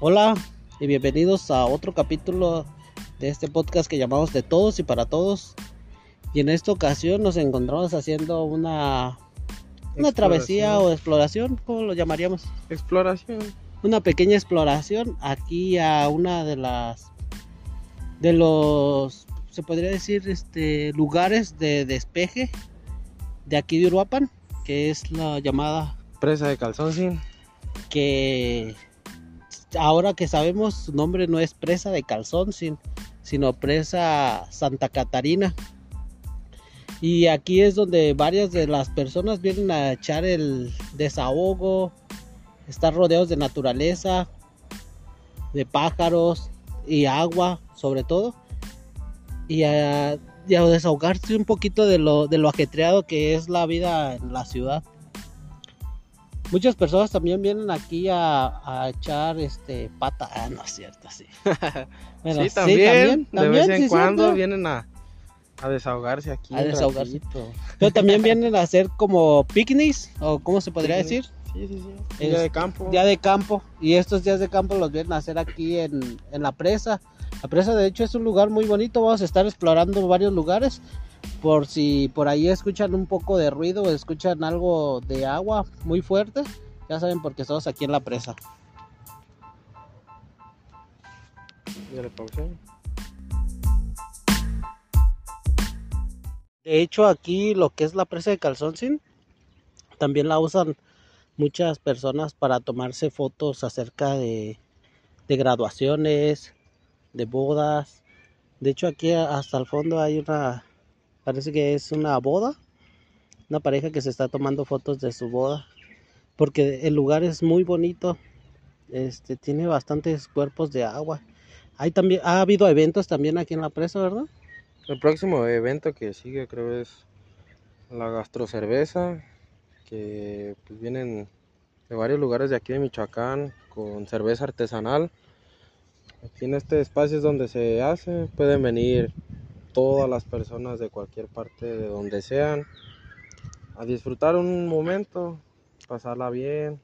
Hola y bienvenidos a otro capítulo de este podcast que llamamos De Todos y para Todos. Y en esta ocasión nos encontramos haciendo una, una travesía o exploración, ¿cómo lo llamaríamos? Exploración. Una pequeña exploración aquí a una de las de los se podría decir este lugares de despeje de aquí de Uruapan, que es la llamada Presa de Calzón, que ahora que sabemos su nombre no es presa de calzón, sino presa Santa Catarina. Y aquí es donde varias de las personas vienen a echar el desahogo, estar rodeados de naturaleza, de pájaros y agua sobre todo. Y a, desahogarse un poquito de lo, de lo ajetreado que es la vida en la ciudad muchas personas también vienen aquí a, echar este pata. Ah, no es cierto, sí. sí, también, de vez en cuando vienen a, desahogarse aquí. A desahogarse. Pero también vienen a hacer como picnics, o cómo se podría decir. Sí, sí, sí. Día de campo. Día de campo. Y estos días de campo los vienen a hacer aquí en, en la presa. La presa de hecho es un lugar muy bonito. Vamos a estar explorando varios lugares por si por ahí escuchan un poco de ruido escuchan algo de agua muy fuerte, ya saben porque estamos aquí en la presa. De hecho aquí lo que es la presa de Calzoncin también la usan muchas personas para tomarse fotos acerca de, de graduaciones, de bodas. De hecho aquí hasta el fondo hay una Parece que es una boda. Una pareja que se está tomando fotos de su boda. Porque el lugar es muy bonito. Este tiene bastantes cuerpos de agua. Hay también ha habido eventos también aquí en la presa, ¿verdad? El próximo evento que sigue creo es la gastrocerveza que pues, vienen de varios lugares de aquí de Michoacán con cerveza artesanal. Aquí en este espacio es donde se hace, pueden venir todas las personas de cualquier parte de donde sean a disfrutar un momento, pasarla bien,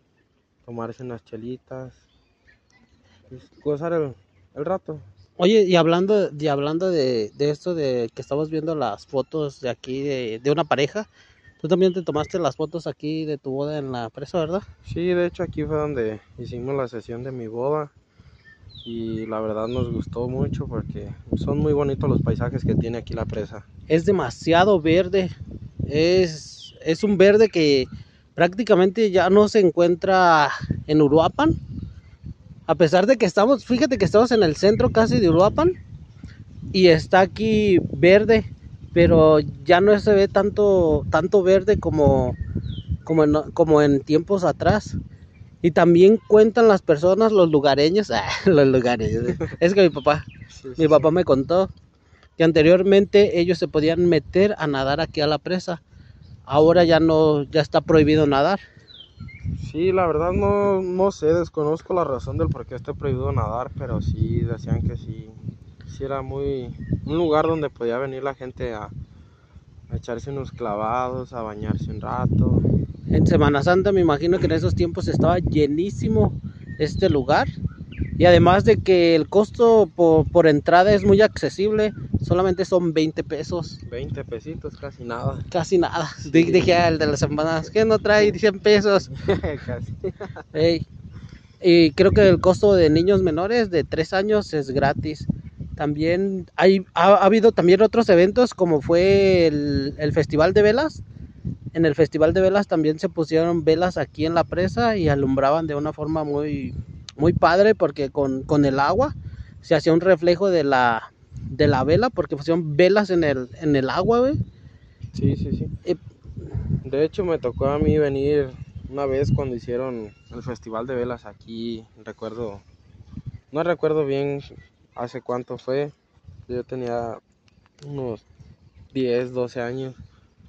tomarse unas chelitas, pues, gozar el, rato. Oye, y hablando, y hablando de, esto de que estamos viendo las fotos de aquí de, de, una pareja, tú también te tomaste las fotos aquí de tu boda en la presa, ¿verdad? Sí, de hecho aquí fue donde hicimos la sesión de mi boda y la verdad nos gustó mucho porque son muy bonitos los paisajes que tiene aquí la presa. Es demasiado verde, es, es un verde que prácticamente ya no se encuentra en Uruapan. A pesar de que estamos, fíjate que estamos en el centro casi de Uruapan y está aquí verde, pero ya no se ve tanto, tanto verde como, como, como en tiempos atrás. Y también cuentan las personas, los lugareños, ah, los lugareños. Es que mi papá, mi papá me contó que anteriormente ellos se podían meter a nadar aquí a la presa. Ahora ya no, ya está prohibido nadar. Sí, la verdad no, no sé, desconozco la razón del por qué está prohibido nadar, pero sí decían que sí, sí era muy un lugar donde podía venir la gente a, a echarse unos clavados, a bañarse un rato, en Semana Santa me imagino que en esos tiempos estaba llenísimo este lugar. Y además de que el costo por, entrada es muy accesible, solamente son 20 pesos. 20 pesitos, casi nada. Casi nada. Dije al de las empanadas, que no trae 100 pesos. casi. Y creo que el costo de niños menores de 3 años es gratis. También hay, ha, habido también otros eventos como fue el, el Festival de Velas en el Festival de Velas también se pusieron velas aquí en la presa y alumbraban de una forma muy, muy padre porque con, el agua se hacía un reflejo de la, de la vela porque pusieron velas en el, en el agua, güey. Sí, sí, sí. de hecho me tocó a mí venir una vez cuando hicieron el Festival de Velas aquí, recuerdo, no recuerdo bien hace cuánto fue, yo tenía unos 10, 12 años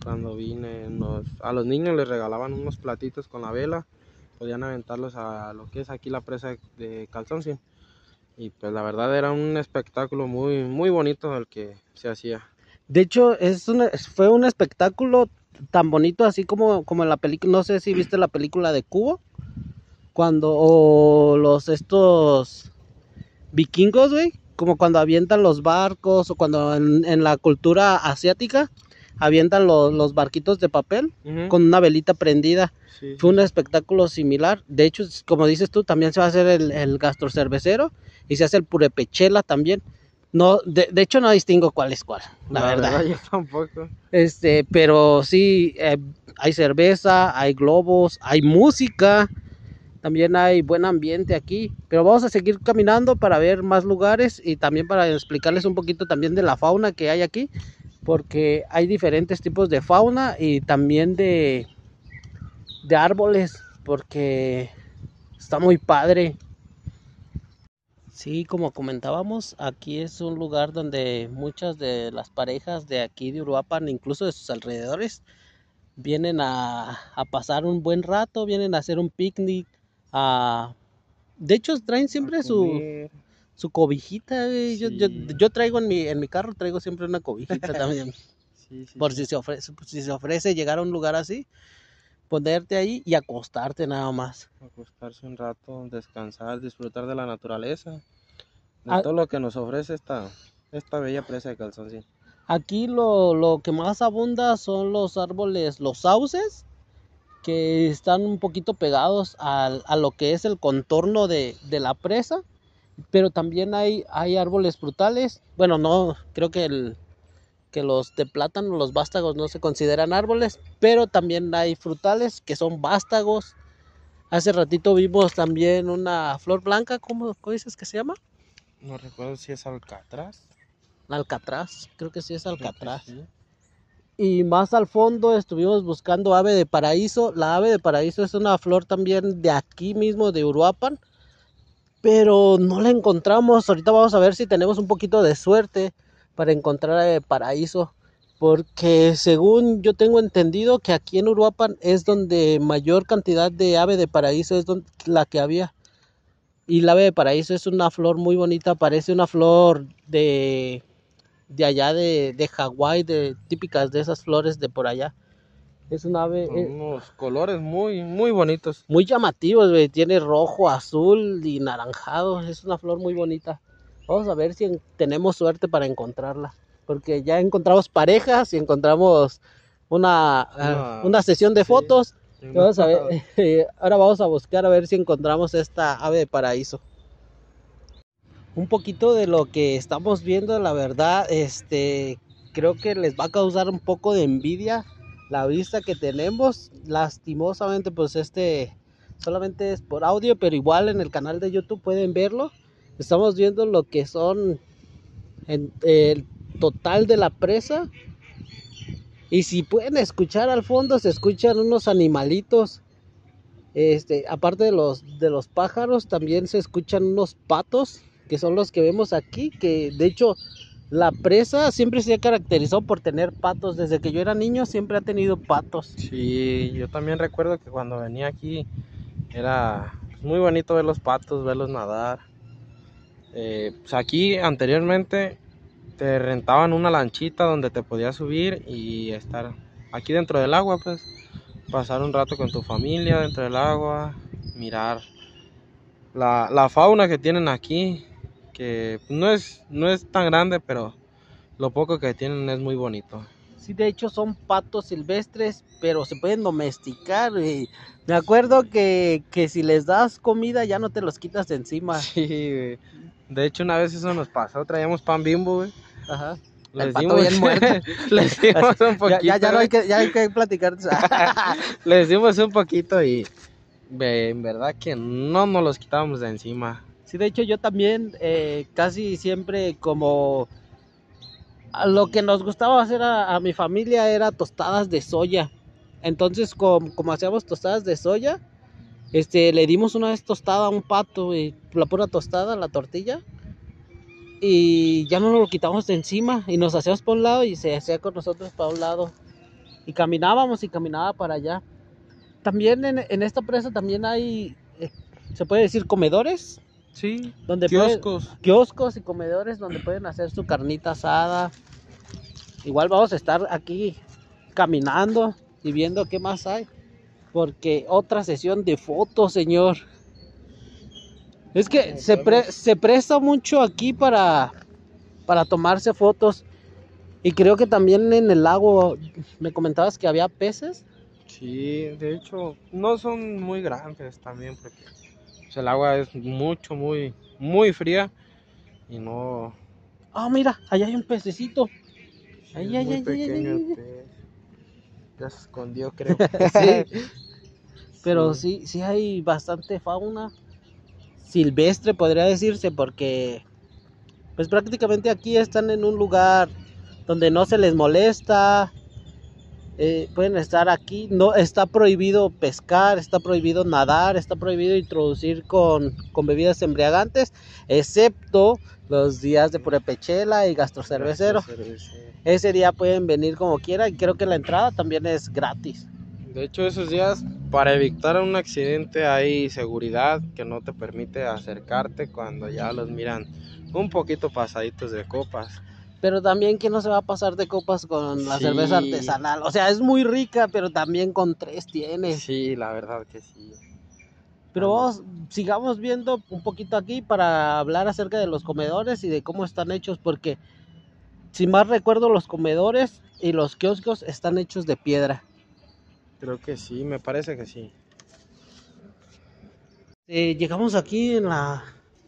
cuando vine, a los niños les regalaban unos platitos con la vela, podían aventarlos a lo que es aquí la presa de Calzón, Y pues la verdad era un espectáculo muy, muy bonito el que se hacía. De hecho, es fue un espectáculo tan bonito así como, como en la película, no sé si viste la película de Cubo. cuando o los estos vikingos, güey, como cuando avientan los barcos o cuando en, la cultura asiática avientan los, barquitos de papel con una velita prendida. Fue un espectáculo similar. De hecho, como dices tú, también se va a hacer el, el cervecero y se hace el purepechela también. No, de, hecho no distingo cuál es cuál, la, verdad. Yo tampoco. Este, pero sí, eh, hay cerveza, hay globos, hay música, también hay buen ambiente aquí. Pero vamos a seguir caminando para ver más lugares y también para explicarles un poquito también de la fauna que hay aquí. Porque hay diferentes tipos de fauna y también de, de árboles. Porque está muy padre. Sí, como comentábamos, aquí es un lugar donde muchas de las parejas de aquí de Uruapan, incluso de sus alrededores, vienen a, a pasar un buen rato, vienen a hacer un picnic, de hecho, traen siempre su, su cobijita. Yo, yo, traigo en mi, en mi carro, traigo siempre una cobijita también. Por si se, ofrece, si se ofrece llegar a un lugar así, ponerte ahí y acostarte nada más. Acostarse un rato, descansar, disfrutar de la naturaleza, de ah. todo lo que nos ofrece esta, esta bella presa de calzón. Aquí lo, lo que más abunda son los árboles, los sauces que están un poquito pegados a, lo que es el contorno de, la presa, pero también hay, hay árboles frutales. Bueno, no, creo que, el, que los de plátano, los vástagos no se consideran árboles, pero también hay frutales que son vástagos. Hace ratito vimos también una flor blanca, ¿cómo, dices que se llama? No recuerdo si es alcatraz. Alcatraz, creo que sí es alcatraz y más al fondo estuvimos buscando ave de paraíso. La ave de paraíso es una flor también de aquí mismo, de Uruapan, pero no la encontramos. Ahorita vamos a ver si tenemos un poquito de suerte para encontrar ave de paraíso, porque según yo tengo entendido que aquí en Uruapan es donde mayor cantidad de ave de paraíso es la que había. Y la ave de paraíso es una flor muy bonita, parece una flor de de allá de, de Hawái, de típicas de esas flores de por allá. Es un ave. Con eh, unos colores muy, muy bonitos. Muy llamativos, güey. Tiene rojo, azul y naranjado. Es una flor muy bonita. Vamos a ver si tenemos suerte para encontrarla. Porque ya encontramos parejas y encontramos una, ah, una, sesión de fotos. Vamos a ver, ahora vamos a buscar a ver si encontramos esta ave de paraíso un poquito de lo que estamos viendo, la verdad, este, creo que les va a causar un poco de envidia la vista que tenemos. Lastimosamente, pues este solamente es por audio, pero igual en el canal de YouTube pueden verlo. Estamos viendo lo que son el total de la presa. Y si pueden escuchar al fondo, se escuchan unos animalitos. Este, aparte de los de los pájaros, también se escuchan unos patos que son los que vemos aquí, que de hecho la presa siempre se ha caracterizado por tener patos. Desde que yo era niño siempre ha tenido patos. Sí, yo también recuerdo que cuando venía aquí era muy bonito ver los patos, verlos nadar. Eh, pues aquí anteriormente te rentaban una lanchita donde te podías subir y estar aquí dentro del agua, pues pasar un rato con tu familia dentro del agua, mirar la fauna que tienen aquí, que no es, no es tan grande, pero lo poco que tienen es muy bonito. Sí, de hecho son patos silvestres, pero se pueden domesticar. Y me acuerdo que, si les das comida ya no te los quitas de encima. Sí, De hecho, una vez eso nos pasó, traíamos pan bimbo, güey. Ajá. Les dimos, bien muerto. les dimos un poquito. Ya, ya, no hay que, ya hay que platicar. les dimos un poquito y en verdad que no nos los quitábamos de encima. Sí, de hecho yo también eh, casi siempre como lo que nos gustaba hacer a, mi familia era tostadas de soya. Entonces como, hacíamos tostadas de soya, este, le dimos una vez tostada a un pato, y la pura tostada, la tortilla. Y ya no lo quitamos de encima y nos hacíamos por un lado y se hacía con nosotros para un lado. Y caminábamos y caminaba para allá. También en, esta presa también hay, eh, se puede decir, comedores Sí, donde kioscos. kioscos y comedores donde pueden hacer su carnita asada. Igual vamos a estar aquí caminando y viendo qué más hay. Porque otra sesión de fotos, señor. Es que se, se presta mucho aquí para, para tomarse fotos. Y creo que también en el lago, me comentabas que había peces. Sí, de hecho, no son muy grandes también porque pues, el agua es mucho, muy, muy fría y no... Ah, mira, allá hay un pececito. Ahí, ahí, ahí, ahí, Ya se escondió, creo. sí. Pero sí, sí hay bastante fauna silvestre, podría decirse, porque pues prácticamente aquí están en un lugar donde no se les molesta, eh, pueden estar aquí, no está prohibido pescar, está prohibido nadar, está prohibido introducir con, con bebidas embriagantes, excepto los días de purepechela y gastrocervecero. Ese día pueden venir como quieran y creo que la entrada también es gratis. De hecho, esos días, para evitar un accidente, hay seguridad que no te permite acercarte cuando ya los miran un poquito pasaditos de copas. Pero también que no se va a pasar de copas con la cerveza artesanal. O sea, es muy rica, pero también con tres tiene. Sí, la verdad que sí. Pero vamos, sigamos viendo un poquito aquí para hablar acerca de los comedores y de cómo están hechos, porque si más recuerdo, los comedores y los kioscos están hechos de piedra. Creo que sí, me parece que sí. Eh, llegamos aquí en, la,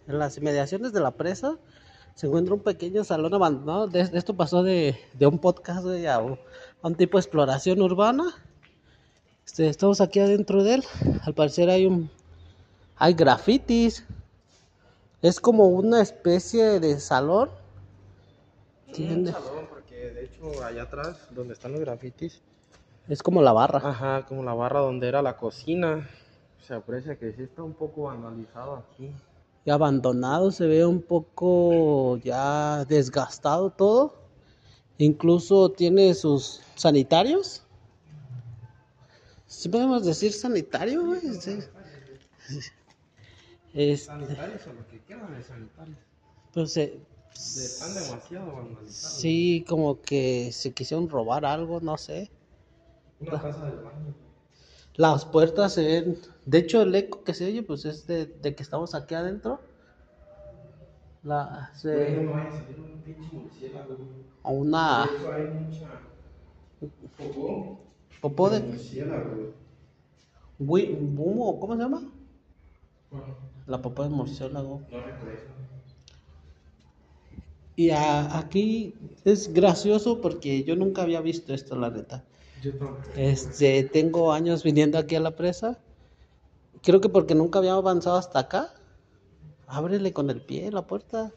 en las inmediaciones de la presa. Se encuentra un pequeño salón abandonado. De, esto pasó de, un podcast a, un tipo de exploración urbana. Este, estamos aquí adentro de él. Al parecer hay un hay grafitis. Es como una especie de salón. un salón porque de hecho allá atrás donde están los grafitis es como la barra. Ajá, como la barra donde era la cocina. Se aprecia que sí está un poco vandalizado aquí. Abandonado, se ve un poco ya desgastado todo. Incluso tiene sus sanitarios. ¿Sí podemos decir sanitario, güey? Sí. Este, ¿Sanitarios o lo que quieran de sanitarios? Pues eh, están demasiado. Sí, como que se quisieron robar algo, no sé. Una casa del baño. Las puertas se ven. De hecho, el eco que se oye, pues es de, de que estamos aquí adentro. La, se... no a salir un pinche murciélago. A una. Hay mucha. Popó. Popó de. Murciélago. ¿Bumo? ¿Cómo se llama? Bueno, la popó de murciélago. no recuerdo. Y a, aquí es gracioso porque yo nunca había visto esto, la neta. Este, tengo años viniendo aquí a la presa. Creo que porque nunca había avanzado hasta acá. Ábrele con el pie la puerta.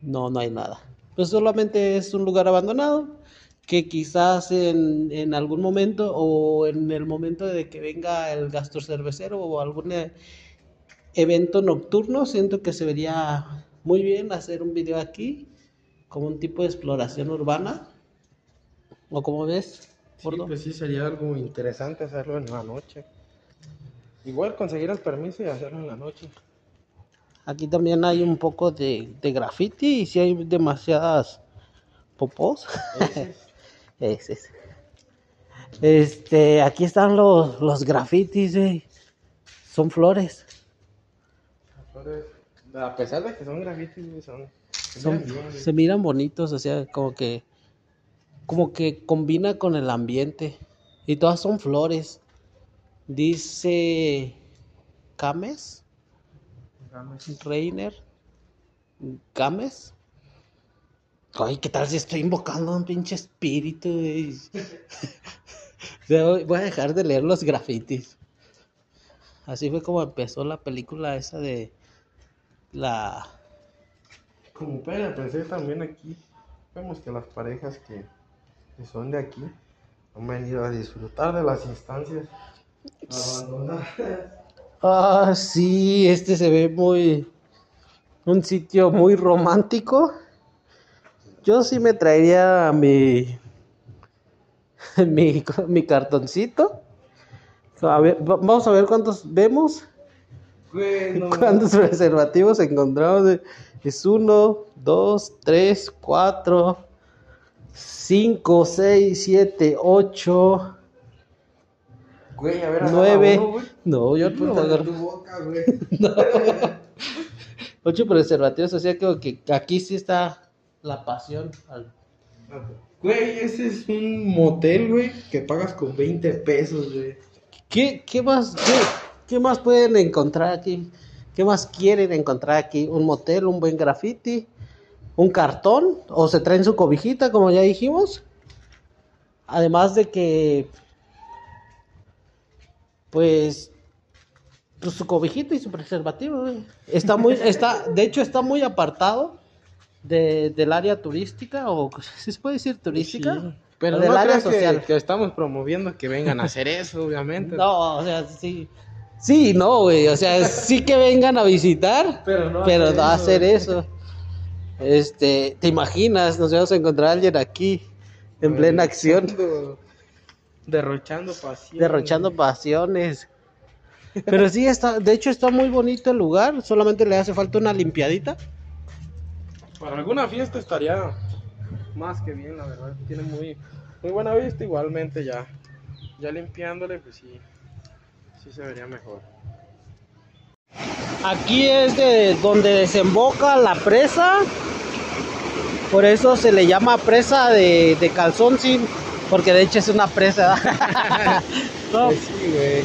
No, no hay nada. Pues solamente es un lugar abandonado que quizás en, en algún momento o en el momento de que venga el gastor cervecero o algún evento nocturno, siento que se vería muy bien hacer un video aquí, como un tipo de exploración urbana. ¿O como ves? Sí, pues sí, sería algo interesante hacerlo en la noche. Igual conseguir el permiso y hacerlo en la noche. Aquí también hay un poco de, de graffiti y si hay demasiadas popos. Ese Este, aquí están los, los grafitis, Son flores a pesar de que son grafitis, son, se miran bonitos, o sea, como que como que combina con el ambiente y todas son flores. Dice Cames, Reiner, Games. Ay, ¿qué tal si estoy invocando a un pinche espíritu? Voy a dejar de leer los grafitis. Así fue como empezó la película esa de la... Como pena, pensé también aquí, vemos que las parejas que, son de aquí han venido a disfrutar de las instancias abandonadas. Ah, sí, este se ve muy... un sitio muy romántico. Yo sí me traería mi... mi, mi cartoncito. A ver, vamos a ver cuántos vemos. ¿Cuántos preservativos encontramos? Es uno, dos, tres, cuatro, 5, 6, 7, 8. Güey, a ver, 9. uno, güey. No, yo no Puta, agarro. tu boca, güey. 8 preservativos, o sea que, que aquí sí está la pasión. Güey, ese es un motel, güey, que pagas con 20 pesos, güey. ¿Qué, qué más, qué, qué más pueden encontrar aquí? ¿Qué más quieren encontrar aquí? ¿Un motel, un buen graffiti? ¿Un cartón? ¿O se traen su cobijita, como ya dijimos? Además de que, pues, pues su cobijita y su preservativo. Está muy, está, de hecho está muy apartado de, del área turística, o ¿sí se puede decir turística? Sí, Pero del no área creas que- social. Que, estamos promoviendo que vengan a hacer eso, obviamente. No, o sea, sí. Sí, no, güey. O sea, sí que vengan a visitar, Pero no pero hacer no eso, hacer eso. Este, ¿te imaginas? Nos vamos a encontrar a alguien aquí, en plena acción, Derrochando- pasión. derrochando pasiones. Pero sí, está, de hecho está muy bonito el lugar, solamente le hace falta una limpiadita. Para alguna fiesta estaría más que bien, la verdad. Tiene muy, muy buena vista, igualmente ya. Ya limpiándole, pues sí. Sí se vería mejor. Aquí es de donde desemboca la presa. Por eso se le llama presa de, de calzón porque de hecho es una presa. No, Pues sí, güey.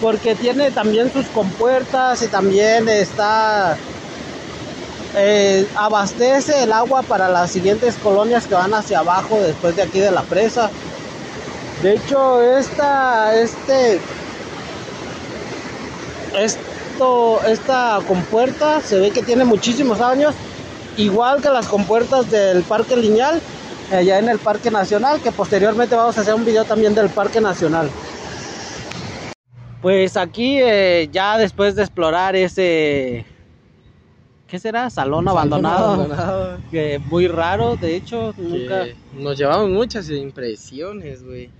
porque tiene también sus compuertas y también está eh, abastece el agua para las siguientes colonias que van hacia abajo después de aquí de la presa. De hecho, esta, este, esto, esta compuerta se ve que tiene muchísimos años, igual que las compuertas del Parque Lineal, allá en el Parque Nacional, que posteriormente vamos a hacer un video también del Parque Nacional. Pues aquí eh, ya después de explorar ese, ¿qué será? Salón abandonado, Abandonado. que muy raro, de hecho, nunca. Nos llevamos muchas impresiones, güey.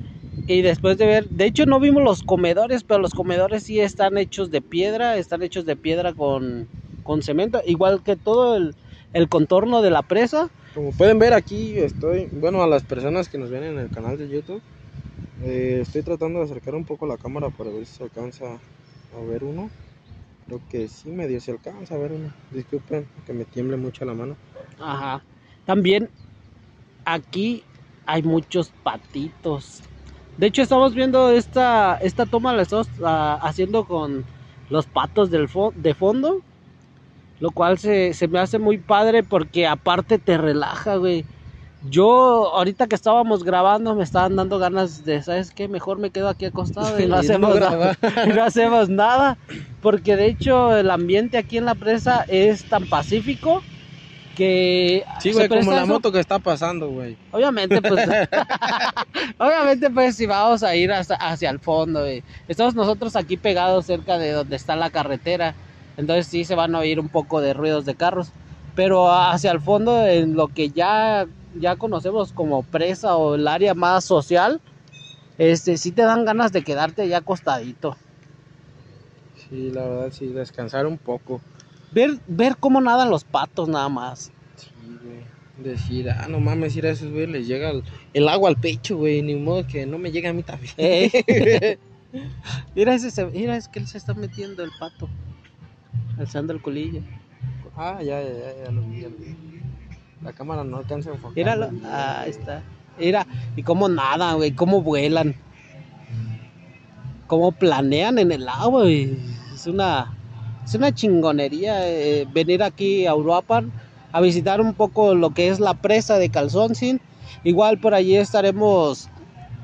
Y después de ver, de hecho no vimos los comedores, pero los comedores sí están hechos de piedra, están hechos de piedra con, con cemento, igual que todo el, el contorno de la presa. Como pueden ver aquí estoy, bueno, a las personas que nos ven en el canal de YouTube, eh, estoy tratando de acercar un poco la cámara para ver si se alcanza a ver uno. Creo que sí, medio se alcanza a ver uno. Disculpen que me tiemble mucho la mano. Ajá. También aquí hay muchos patitos. De hecho estamos viendo esta, esta toma, la estamos ah, haciendo con los patos del fo- de fondo. Lo cual se, se me hace muy padre porque aparte te relaja, güey. Yo ahorita que estábamos grabando me estaban dando ganas de, ¿sabes qué? Mejor me quedo aquí acostado y no hacemos nada. Y no hacemos nada. Porque de hecho el ambiente aquí en la presa es tan pacífico que Sí, güey, como la eso. moto que está pasando, güey. Obviamente, pues. obviamente, pues, si vamos a ir hasta- hacia el fondo, güey. Estamos nosotros aquí pegados cerca de donde está la carretera. Entonces, sí se van a oír un poco de ruidos de carros. Pero hacia el fondo, en lo que ya, ya conocemos como presa o el área más social, este, sí te dan ganas de quedarte allá acostadito. Sí, la verdad, sí, descansar un poco. Ver, ver cómo nadan los patos, nada más. Sí, güey. Decir, ah, no mames, ir a esos güey les llega el, el agua al pecho, güey. Ni modo que no me llegue a mí también. Eh. Mira, ese, se- mira, es que él se está metiendo el pato. Alzando el culillo. ah, ya, ya, ya, ya lo vi, ya lo vi. La cámara no alcanza a enfocar. Míralo, güey. ahí está. Mira, y cómo nadan, güey, cómo vuelan. Cómo planean en el agua, güey. Es una, es una chingonería eh, venir aquí a Uruapan a visitar un poco lo que es la presa de Calzoncin. Igual por allí estaremos,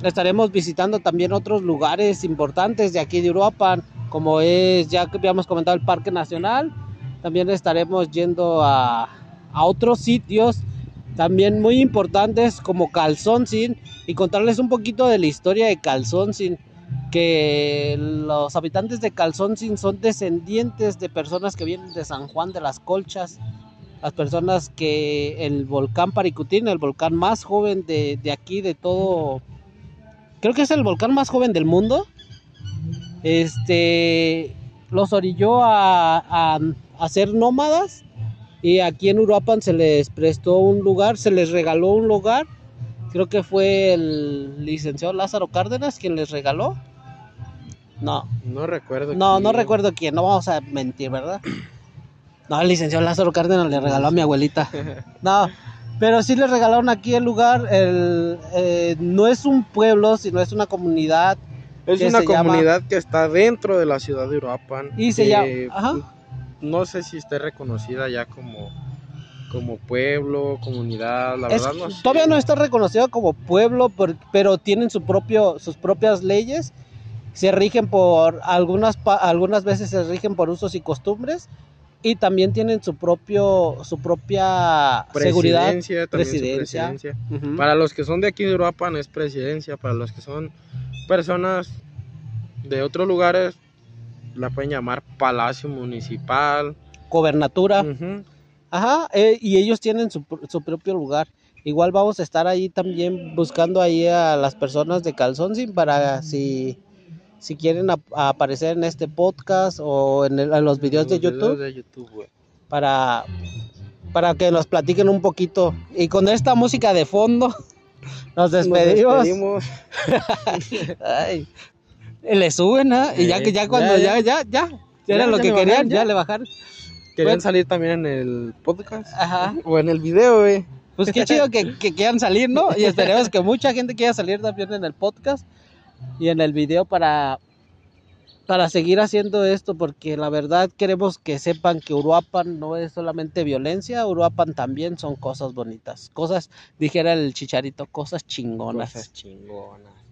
estaremos visitando también otros lugares importantes de aquí de Uruapan, como es, ya que habíamos comentado, el Parque Nacional. También estaremos yendo a, a otros sitios también muy importantes como Calzoncin y contarles un poquito de la historia de Calzoncin que los habitantes de Calzoncin son descendientes de personas que vienen de San Juan de las Colchas las personas que el volcán Paricutín, el volcán más joven de, de aquí, de todo, creo que es el volcán más joven del mundo, este, los orilló a, a, a ser nómadas y aquí en Uruapan se les prestó un lugar, se les regaló un lugar Creo que fue el licenciado Lázaro Cárdenas quien les regaló. No. No recuerdo. No, no recuerdo quién, no vamos a mentir, ¿verdad? No, el licenciado Lázaro Cárdenas le regaló a mi abuelita. No, pero sí le regalaron aquí el lugar. El, eh, no es un pueblo, sino es una comunidad. Es una comunidad que está dentro de la ciudad de Uruapan. Y se llama. Ajá. No sé si esté reconocida ya como, como pueblo, comunidad, la verdad no sé. Todavía no está reconocida como pueblo, pero tienen su propio, sus propias leyes. Se rigen por algunas, algunas veces se rigen por usos y costumbres y también tienen su propio su propia seguridad presidencia, para los que son de aquí de Europa no es presidencia para los que son personas de otros lugares la pueden llamar palacio municipal. Gobernatura. Ajá eh, y ellos tienen su, su propio lugar. Igual vamos a estar ahí también buscando ahí a las personas de Calzón para si si quieren aparecer en este podcast o en, los videos de YouTube, para, para que nos platiquen un poquito. Y con esta música de fondo, nos despedimos. le suben, ¿eh? Y ya que ya cuando ya, ya, ya, ya, era lo que querían, ya. le bajaron. Querían salir también en el podcast. O en el video, güey. Pues qué chido que, que quieran salir, ¿no? Y esperemos que mucha gente quiera salir también en el podcast y en el video para, para seguir haciendo esto, porque la verdad queremos que sepan que Uruapan no es solamente violencia, Uruapan también son cosas bonitas, cosas, dijera el chicharito, cosas chingonas. Cosas chingonas.